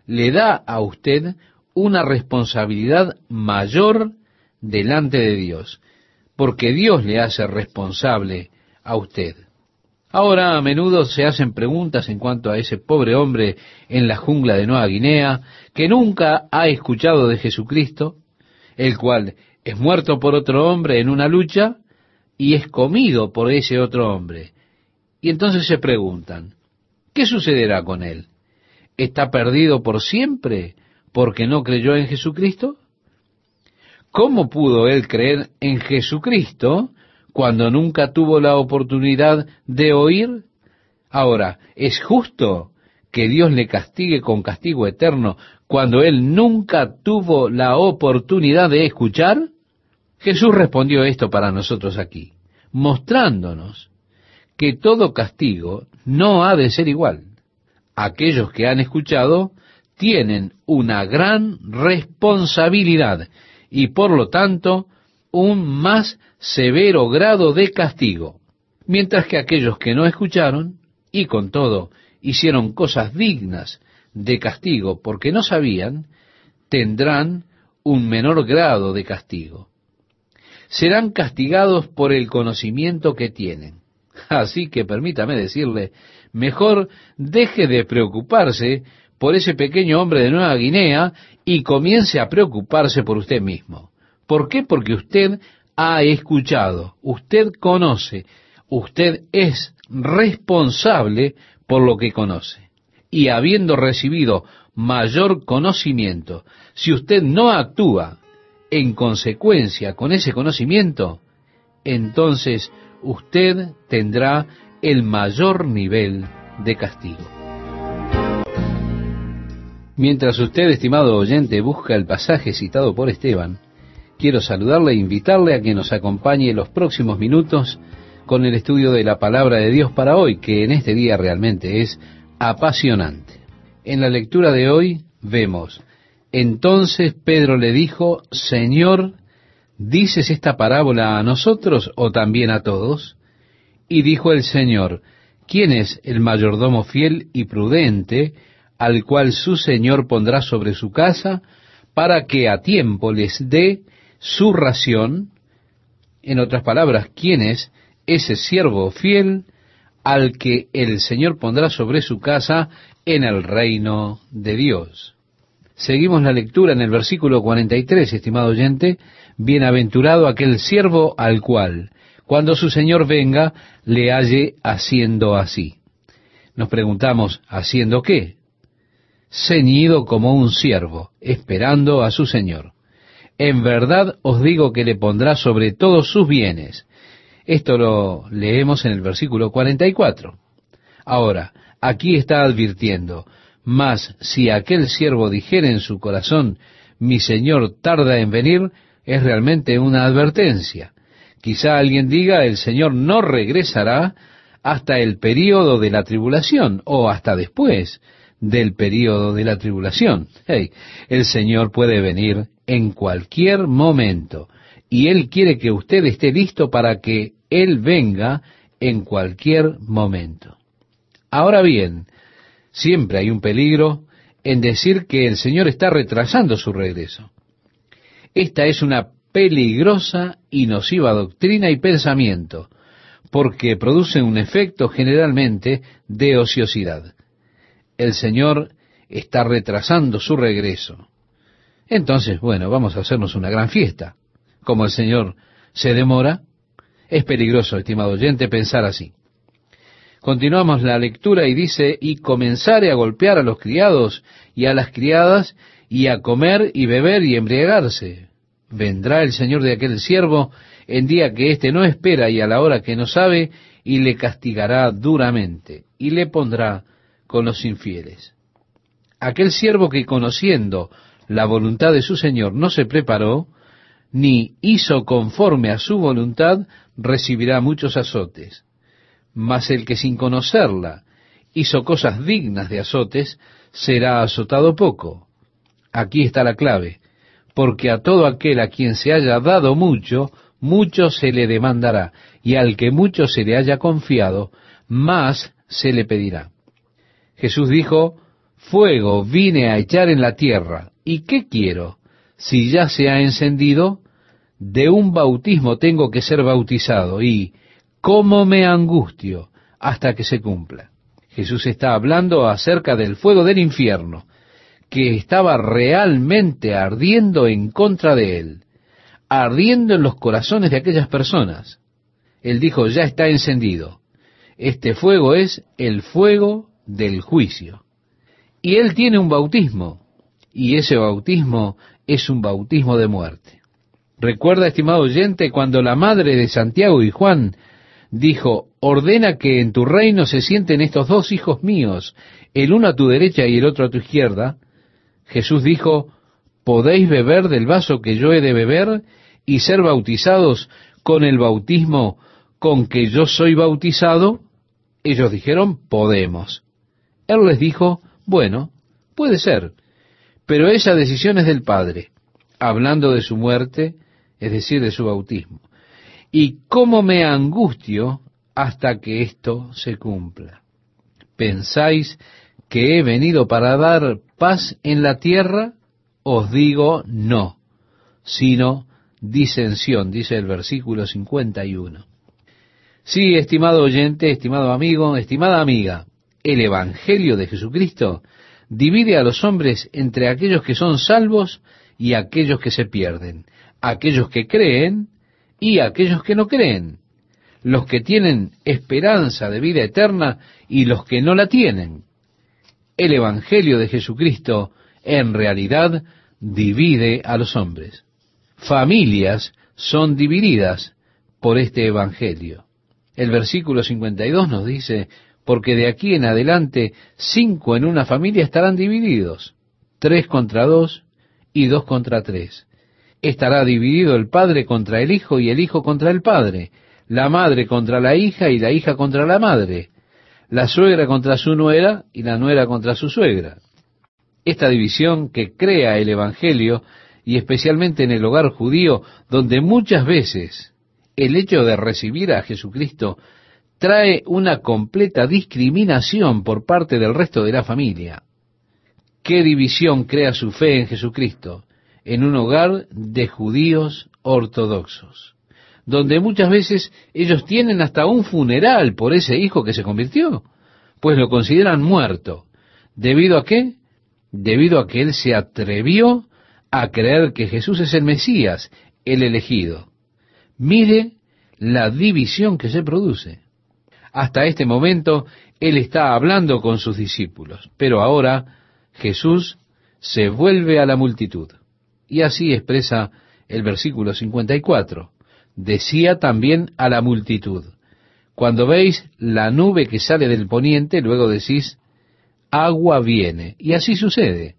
le da a usted una responsabilidad mayor delante de Dios, porque Dios le hace responsable a usted. Ahora a menudo se hacen preguntas en cuanto a ese pobre hombre en la jungla de Nueva Guinea que nunca ha escuchado de Jesucristo, el cual es muerto por otro hombre en una lucha y es comido por ese otro hombre. Y entonces se preguntan, ¿qué sucederá con él? ¿Está perdido por siempre porque no creyó en Jesucristo? ¿Cómo pudo él creer en Jesucristo cuando nunca tuvo la oportunidad de oír? Ahora, ¿es justo que Dios le castigue con castigo eterno cuando él nunca tuvo la oportunidad de escuchar? Jesús respondió esto para nosotros aquí, mostrándonos que todo castigo no ha de ser igual. Aquellos que han escuchado tienen una gran responsabilidad y por lo tanto un más severo grado de castigo, mientras que aquellos que no escucharon y con todo hicieron cosas dignas de castigo porque no sabían, tendrán un menor grado de castigo. Serán castigados por el conocimiento que tienen. Así que permítame decirle, mejor deje de preocuparse por ese pequeño hombre de Nueva Guinea y comience a preocuparse por usted mismo. ¿Por qué? Porque usted ha escuchado, usted conoce, usted es responsable por lo que conoce. Y habiendo recibido mayor conocimiento, si usted no actúa en consecuencia con ese conocimiento, entonces usted tendrá el mayor nivel de castigo. Mientras usted, estimado oyente, busca el pasaje citado por Esteban, quiero saludarle e invitarle a que nos acompañe los próximos minutos con el estudio de la palabra de Dios para hoy, que en este día realmente es apasionante. En la lectura de hoy vemos, entonces Pedro le dijo, Señor, ¿dices esta parábola a nosotros o también a todos? Y dijo el Señor, ¿quién es el mayordomo fiel y prudente, al cual su Señor pondrá sobre su casa, para que a tiempo les dé su ración. En otras palabras, ¿quién es ese siervo fiel al que el Señor pondrá sobre su casa en el reino de Dios? Seguimos la lectura en el versículo 43, estimado oyente, bienaventurado aquel siervo al cual, cuando su Señor venga, le halle haciendo así. Nos preguntamos, ¿haciendo qué? ceñido como un siervo, esperando a su Señor. En verdad os digo que le pondrá sobre todos sus bienes. Esto lo leemos en el versículo 44. Ahora, aquí está advirtiendo, mas si aquel siervo dijera en su corazón, mi Señor tarda en venir, es realmente una advertencia. Quizá alguien diga, el Señor no regresará hasta el período de la tribulación o hasta después del período de la tribulación. El Señor puede venir en cualquier momento y Él quiere que usted esté listo para que Él venga en cualquier momento. Ahora bien, siempre hay un peligro en decir que el Señor está retrasando su regreso. Esta es una peligrosa y nociva doctrina y pensamiento, porque produce un efecto generalmente de ociosidad el Señor está retrasando su regreso. Entonces, bueno, vamos a hacernos una gran fiesta. Como el Señor se demora, es peligroso, estimado oyente, pensar así. Continuamos la lectura y dice, y comenzare a golpear a los criados y a las criadas, y a comer y beber y embriagarse. Vendrá el Señor de aquel siervo en día que éste no espera y a la hora que no sabe, y le castigará duramente, y le pondrá con los infieles. Aquel siervo que conociendo la voluntad de su Señor no se preparó, ni hizo conforme a su voluntad, recibirá muchos azotes. Mas el que sin conocerla hizo cosas dignas de azotes, será azotado poco. Aquí está la clave, porque a todo aquel a quien se haya dado mucho, mucho se le demandará, y al que mucho se le haya confiado, más se le pedirá. Jesús dijo, fuego vine a echar en la tierra. ¿Y qué quiero? Si ya se ha encendido, de un bautismo tengo que ser bautizado. ¿Y cómo me angustio hasta que se cumpla? Jesús está hablando acerca del fuego del infierno, que estaba realmente ardiendo en contra de él, ardiendo en los corazones de aquellas personas. Él dijo, ya está encendido. Este fuego es el fuego del juicio. Y él tiene un bautismo, y ese bautismo es un bautismo de muerte. Recuerda, estimado oyente, cuando la madre de Santiago y Juan dijo, ordena que en tu reino se sienten estos dos hijos míos, el uno a tu derecha y el otro a tu izquierda, Jesús dijo, ¿podéis beber del vaso que yo he de beber y ser bautizados con el bautismo con que yo soy bautizado? Ellos dijeron, podemos. Él les dijo, bueno, puede ser, pero esa decisión es del Padre, hablando de su muerte, es decir, de su bautismo. ¿Y cómo me angustio hasta que esto se cumpla? ¿Pensáis que he venido para dar paz en la tierra? Os digo no, sino disensión, dice el versículo 51. Sí, estimado oyente, estimado amigo, estimada amiga, el Evangelio de Jesucristo divide a los hombres entre aquellos que son salvos y aquellos que se pierden, aquellos que creen y aquellos que no creen, los que tienen esperanza de vida eterna y los que no la tienen. El Evangelio de Jesucristo en realidad divide a los hombres. Familias son divididas por este Evangelio. El versículo 52 nos dice, porque de aquí en adelante cinco en una familia estarán divididos, tres contra dos y dos contra tres. Estará dividido el padre contra el hijo y el hijo contra el padre, la madre contra la hija y la hija contra la madre, la suegra contra su nuera y la nuera contra su suegra. Esta división que crea el Evangelio, y especialmente en el hogar judío, donde muchas veces el hecho de recibir a Jesucristo trae una completa discriminación por parte del resto de la familia. ¿Qué división crea su fe en Jesucristo? En un hogar de judíos ortodoxos, donde muchas veces ellos tienen hasta un funeral por ese hijo que se convirtió, pues lo consideran muerto. ¿Debido a qué? Debido a que él se atrevió a creer que Jesús es el Mesías, el elegido. Mire la división que se produce. Hasta este momento él está hablando con sus discípulos, pero ahora Jesús se vuelve a la multitud. Y así expresa el versículo 54. Decía también a la multitud, cuando veis la nube que sale del poniente, luego decís, agua viene. Y así sucede.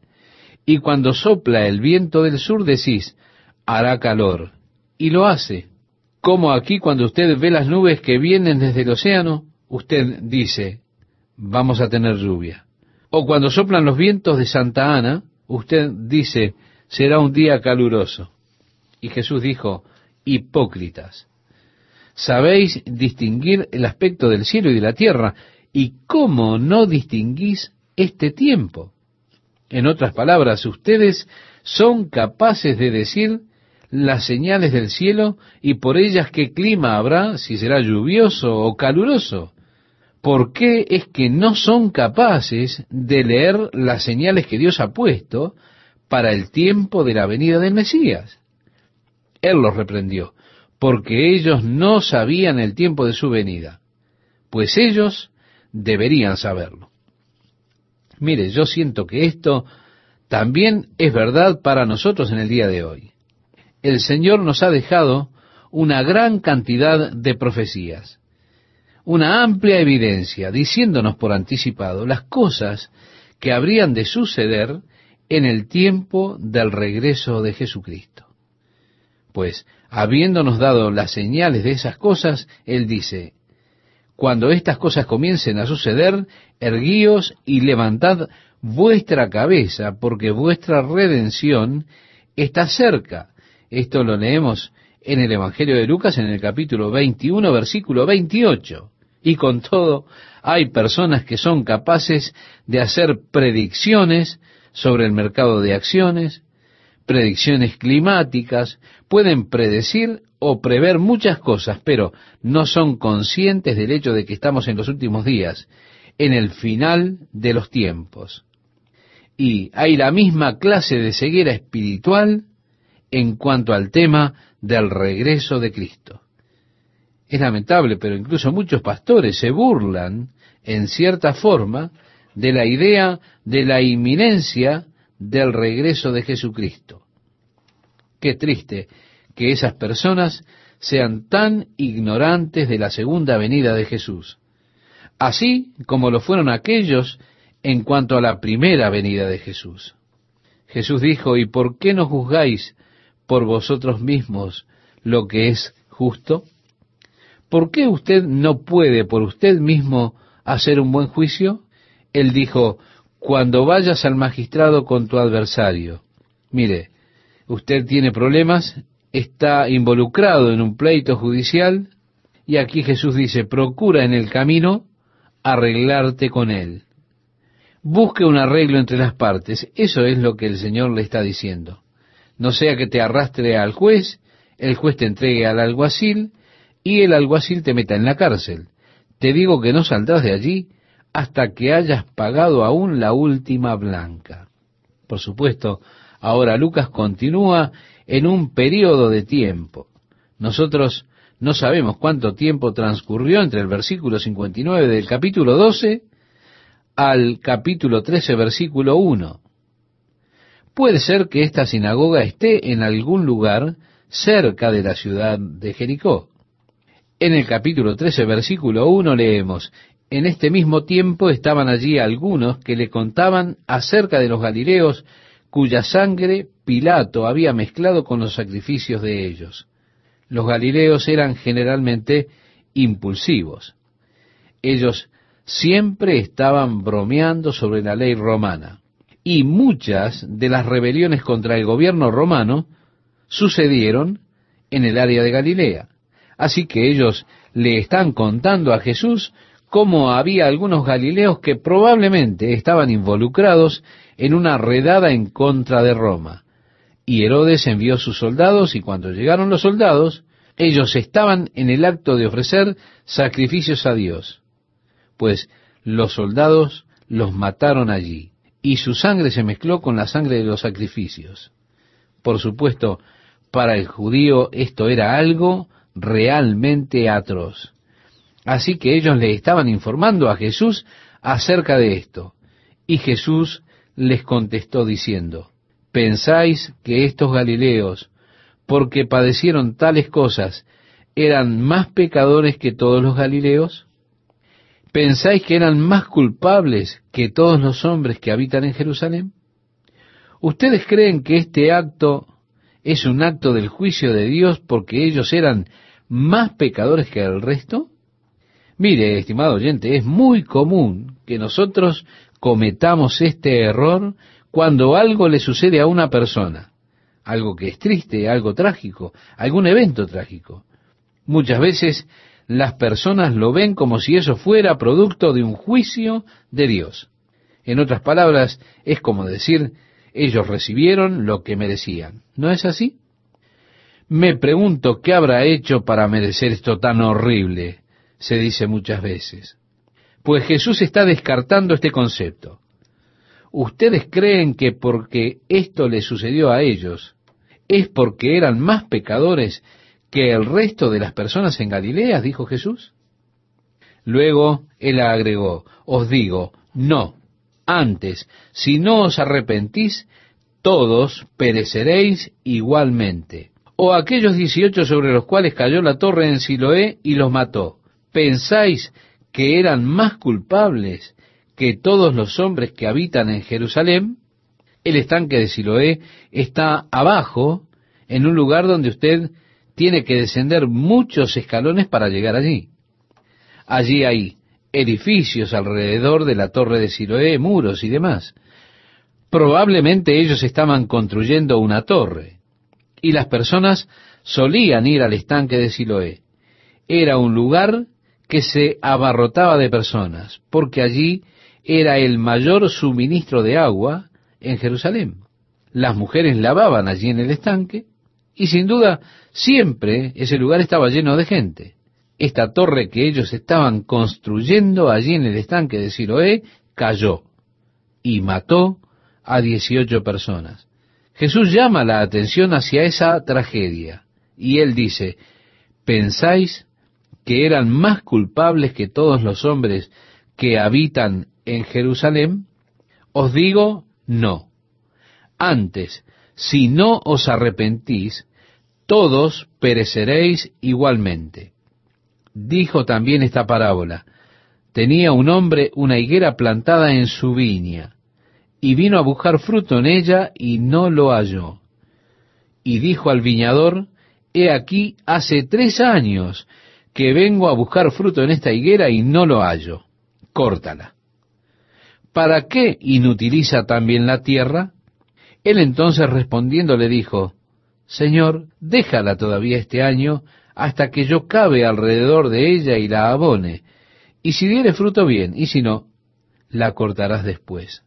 Y cuando sopla el viento del sur, decís, hará calor. Y lo hace. Como aquí cuando usted ve las nubes que vienen desde el océano, usted dice, vamos a tener lluvia. O cuando soplan los vientos de Santa Ana, usted dice, será un día caluroso. Y Jesús dijo, hipócritas, sabéis distinguir el aspecto del cielo y de la tierra, y cómo no distinguís este tiempo. En otras palabras, ustedes son capaces de decir las señales del cielo y por ellas qué clima habrá, si será lluvioso o caluroso. ¿Por qué es que no son capaces de leer las señales que Dios ha puesto para el tiempo de la venida del Mesías? Él los reprendió, porque ellos no sabían el tiempo de su venida, pues ellos deberían saberlo. Mire, yo siento que esto también es verdad para nosotros en el día de hoy el Señor nos ha dejado una gran cantidad de profecías, una amplia evidencia, diciéndonos por anticipado las cosas que habrían de suceder en el tiempo del regreso de Jesucristo. Pues, habiéndonos dado las señales de esas cosas, Él dice, cuando estas cosas comiencen a suceder, erguíos y levantad vuestra cabeza, porque vuestra redención está cerca. Esto lo leemos en el Evangelio de Lucas en el capítulo 21, versículo 28. Y con todo, hay personas que son capaces de hacer predicciones sobre el mercado de acciones, predicciones climáticas, pueden predecir o prever muchas cosas, pero no son conscientes del hecho de que estamos en los últimos días, en el final de los tiempos. Y hay la misma clase de ceguera espiritual en cuanto al tema del regreso de Cristo. Es lamentable, pero incluso muchos pastores se burlan, en cierta forma, de la idea de la inminencia del regreso de Jesucristo. Qué triste que esas personas sean tan ignorantes de la segunda venida de Jesús, así como lo fueron aquellos en cuanto a la primera venida de Jesús. Jesús dijo, ¿y por qué no juzgáis por vosotros mismos lo que es justo? ¿Por qué usted no puede por usted mismo hacer un buen juicio? Él dijo, cuando vayas al magistrado con tu adversario, mire, usted tiene problemas, está involucrado en un pleito judicial, y aquí Jesús dice, procura en el camino arreglarte con él. Busque un arreglo entre las partes. Eso es lo que el Señor le está diciendo no sea que te arrastre al juez, el juez te entregue al alguacil y el alguacil te meta en la cárcel. Te digo que no saldrás de allí hasta que hayas pagado aún la última blanca. Por supuesto, ahora Lucas continúa en un periodo de tiempo. Nosotros no sabemos cuánto tiempo transcurrió entre el versículo 59 del capítulo 12 al capítulo 13, versículo 1. Puede ser que esta sinagoga esté en algún lugar cerca de la ciudad de Jericó. En el capítulo 13, versículo 1 leemos, En este mismo tiempo estaban allí algunos que le contaban acerca de los Galileos cuya sangre Pilato había mezclado con los sacrificios de ellos. Los Galileos eran generalmente impulsivos. Ellos siempre estaban bromeando sobre la ley romana. Y muchas de las rebeliones contra el gobierno romano sucedieron en el área de Galilea. Así que ellos le están contando a Jesús cómo había algunos galileos que probablemente estaban involucrados en una redada en contra de Roma. Y Herodes envió sus soldados y cuando llegaron los soldados, ellos estaban en el acto de ofrecer sacrificios a Dios, pues los soldados los mataron allí y su sangre se mezcló con la sangre de los sacrificios. Por supuesto, para el judío esto era algo realmente atroz. Así que ellos le estaban informando a Jesús acerca de esto. Y Jesús les contestó diciendo, ¿pensáis que estos Galileos, porque padecieron tales cosas, eran más pecadores que todos los Galileos? ¿Pensáis que eran más culpables que todos los hombres que habitan en Jerusalén? ¿Ustedes creen que este acto es un acto del juicio de Dios porque ellos eran más pecadores que el resto? Mire, estimado oyente, es muy común que nosotros cometamos este error cuando algo le sucede a una persona, algo que es triste, algo trágico, algún evento trágico. Muchas veces las personas lo ven como si eso fuera producto de un juicio de Dios. En otras palabras, es como decir, ellos recibieron lo que merecían. ¿No es así? Me pregunto qué habrá hecho para merecer esto tan horrible, se dice muchas veces. Pues Jesús está descartando este concepto. ¿Ustedes creen que porque esto le sucedió a ellos, es porque eran más pecadores que el resto de las personas en Galilea, dijo Jesús. Luego él agregó, os digo, no, antes, si no os arrepentís, todos pereceréis igualmente. O aquellos dieciocho sobre los cuales cayó la torre en Siloé y los mató, ¿pensáis que eran más culpables que todos los hombres que habitan en Jerusalén? El estanque de Siloé está abajo, en un lugar donde usted tiene que descender muchos escalones para llegar allí. Allí hay edificios alrededor de la torre de Siloé, muros y demás. Probablemente ellos estaban construyendo una torre y las personas solían ir al estanque de Siloé. Era un lugar que se abarrotaba de personas, porque allí era el mayor suministro de agua en Jerusalén. Las mujeres lavaban allí en el estanque y sin duda siempre ese lugar estaba lleno de gente. Esta torre que ellos estaban construyendo allí en el estanque de Siloé cayó y mató a dieciocho personas. Jesús llama la atención hacia esa tragedia y él dice, ¿pensáis que eran más culpables que todos los hombres que habitan en Jerusalén? Os digo, no. Antes, si no os arrepentís, todos pereceréis igualmente. Dijo también esta parábola, tenía un hombre una higuera plantada en su viña, y vino a buscar fruto en ella y no lo halló. Y dijo al viñador, he aquí hace tres años que vengo a buscar fruto en esta higuera y no lo hallo, córtala. ¿Para qué inutiliza también la tierra? Él entonces respondiendo le dijo, Señor, déjala todavía este año hasta que yo cabe alrededor de ella y la abone, y si diere fruto bien, y si no, la cortarás después.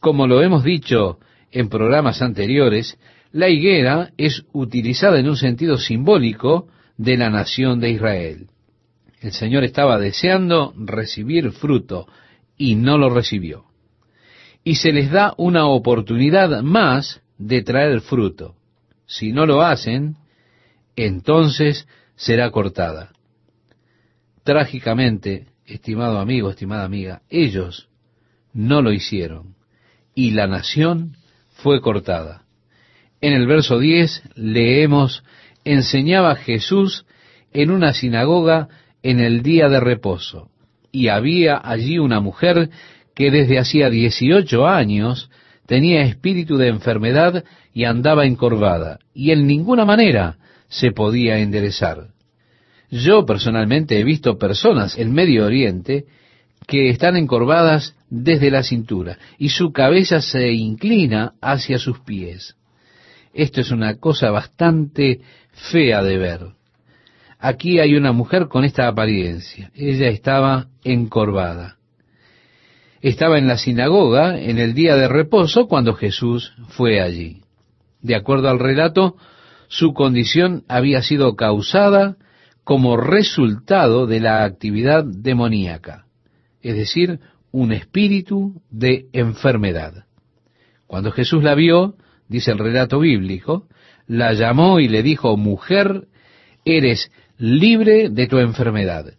Como lo hemos dicho en programas anteriores, la higuera es utilizada en un sentido simbólico de la nación de Israel. El Señor estaba deseando recibir fruto y no lo recibió. Y se les da una oportunidad más de traer fruto. Si no lo hacen, entonces será cortada. Trágicamente, estimado amigo, estimada amiga, ellos no lo hicieron y la nación fue cortada. En el verso 10 leemos, enseñaba Jesús en una sinagoga en el día de reposo. Y había allí una mujer que desde hacía dieciocho años tenía espíritu de enfermedad y andaba encorvada, y en ninguna manera se podía enderezar. Yo personalmente he visto personas en Medio Oriente que están encorvadas desde la cintura y su cabeza se inclina hacia sus pies. Esto es una cosa bastante fea de ver. Aquí hay una mujer con esta apariencia. Ella estaba encorvada. Estaba en la sinagoga en el día de reposo cuando Jesús fue allí. De acuerdo al relato, su condición había sido causada como resultado de la actividad demoníaca, es decir, un espíritu de enfermedad. Cuando Jesús la vio, dice el relato bíblico, la llamó y le dijo, mujer, eres libre de tu enfermedad.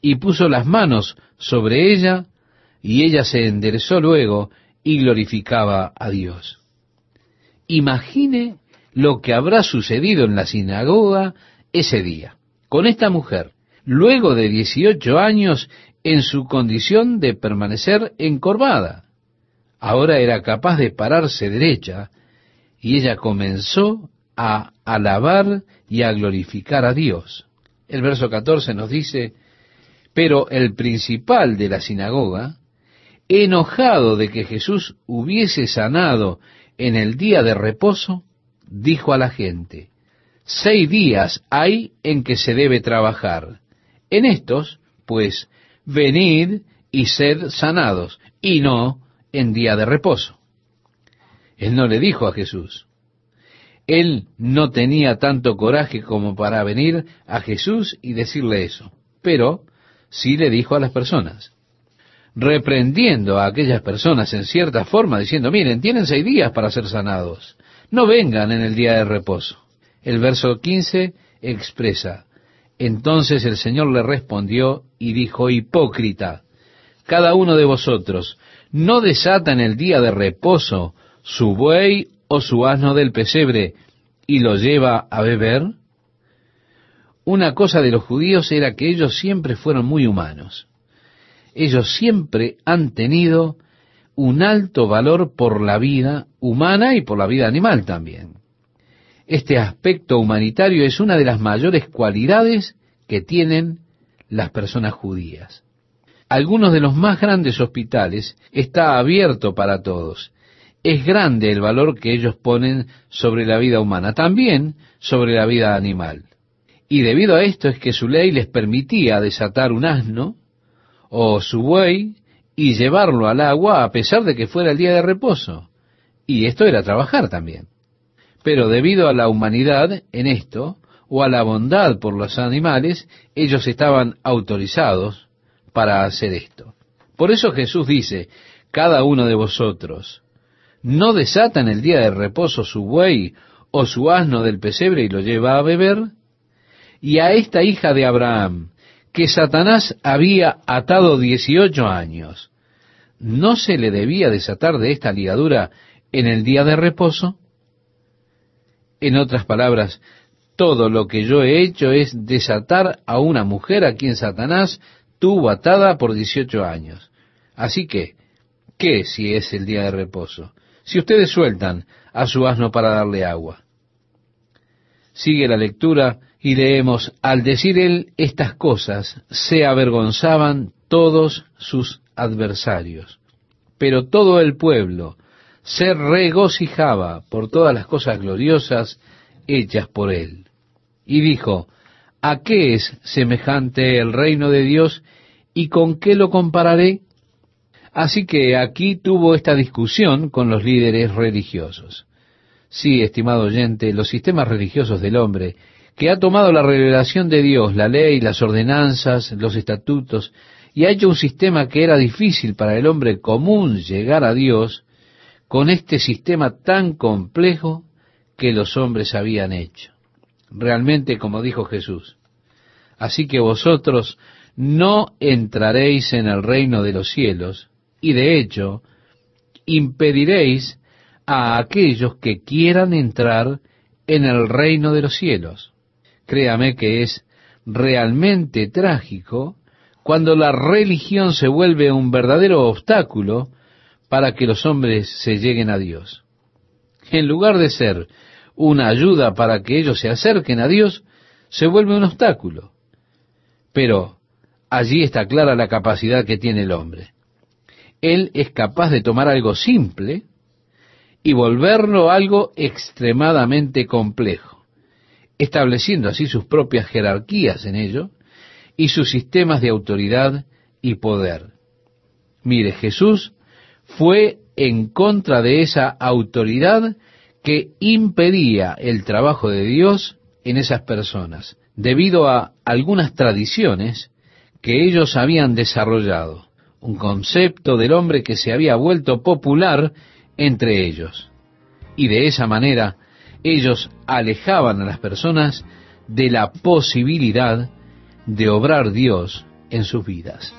Y puso las manos sobre ella, y ella se enderezó luego y glorificaba a Dios. Imagine lo que habrá sucedido en la sinagoga ese día, con esta mujer, luego de 18 años en su condición de permanecer encorvada. Ahora era capaz de pararse derecha y ella comenzó a alabar y a glorificar a Dios. El verso 14 nos dice, pero el principal de la sinagoga, enojado de que Jesús hubiese sanado en el día de reposo, dijo a la gente, seis días hay en que se debe trabajar. En estos, pues, venid y sed sanados, y no en día de reposo. Él no le dijo a Jesús. Él no tenía tanto coraje como para venir a Jesús y decirle eso, pero sí le dijo a las personas, reprendiendo a aquellas personas en cierta forma, diciendo, miren, tienen seis días para ser sanados, no vengan en el día de reposo. El verso 15 expresa, entonces el Señor le respondió y dijo, hipócrita, cada uno de vosotros no desata en el día de reposo su buey o su asno del pesebre y lo lleva a beber? Una cosa de los judíos era que ellos siempre fueron muy humanos. Ellos siempre han tenido un alto valor por la vida humana y por la vida animal también. Este aspecto humanitario es una de las mayores cualidades que tienen las personas judías. Algunos de los más grandes hospitales está abierto para todos es grande el valor que ellos ponen sobre la vida humana, también sobre la vida animal. Y debido a esto es que su ley les permitía desatar un asno o su buey y llevarlo al agua a pesar de que fuera el día de reposo. Y esto era trabajar también. Pero debido a la humanidad en esto, o a la bondad por los animales, ellos estaban autorizados para hacer esto. Por eso Jesús dice, cada uno de vosotros, no desata en el día de reposo su buey o su asno del pesebre y lo lleva a beber? Y a esta hija de Abraham, que Satanás había atado dieciocho años, ¿no se le debía desatar de esta ligadura en el día de reposo? En otras palabras, todo lo que yo he hecho es desatar a una mujer a quien Satanás tuvo atada por dieciocho años. Así que, ¿qué si es el día de reposo? Si ustedes sueltan a su asno para darle agua. Sigue la lectura y leemos, al decir él estas cosas, se avergonzaban todos sus adversarios. Pero todo el pueblo se regocijaba por todas las cosas gloriosas hechas por él. Y dijo, ¿a qué es semejante el reino de Dios y con qué lo compararé? Así que aquí tuvo esta discusión con los líderes religiosos. Sí, estimado oyente, los sistemas religiosos del hombre, que ha tomado la revelación de Dios, la ley, las ordenanzas, los estatutos, y ha hecho un sistema que era difícil para el hombre común llegar a Dios, con este sistema tan complejo que los hombres habían hecho. Realmente, como dijo Jesús, así que vosotros no entraréis en el reino de los cielos, y de hecho impediréis a aquellos que quieran entrar en el reino de los cielos. Créame que es realmente trágico cuando la religión se vuelve un verdadero obstáculo para que los hombres se lleguen a Dios. En lugar de ser una ayuda para que ellos se acerquen a Dios, se vuelve un obstáculo. Pero allí está clara la capacidad que tiene el hombre. Él es capaz de tomar algo simple y volverlo algo extremadamente complejo, estableciendo así sus propias jerarquías en ello y sus sistemas de autoridad y poder. Mire, Jesús fue en contra de esa autoridad que impedía el trabajo de Dios en esas personas, debido a algunas tradiciones que ellos habían desarrollado, un concepto del hombre que se había vuelto popular entre ellos. Y de esa manera ellos alejaban a las personas de la posibilidad de obrar Dios en sus vidas.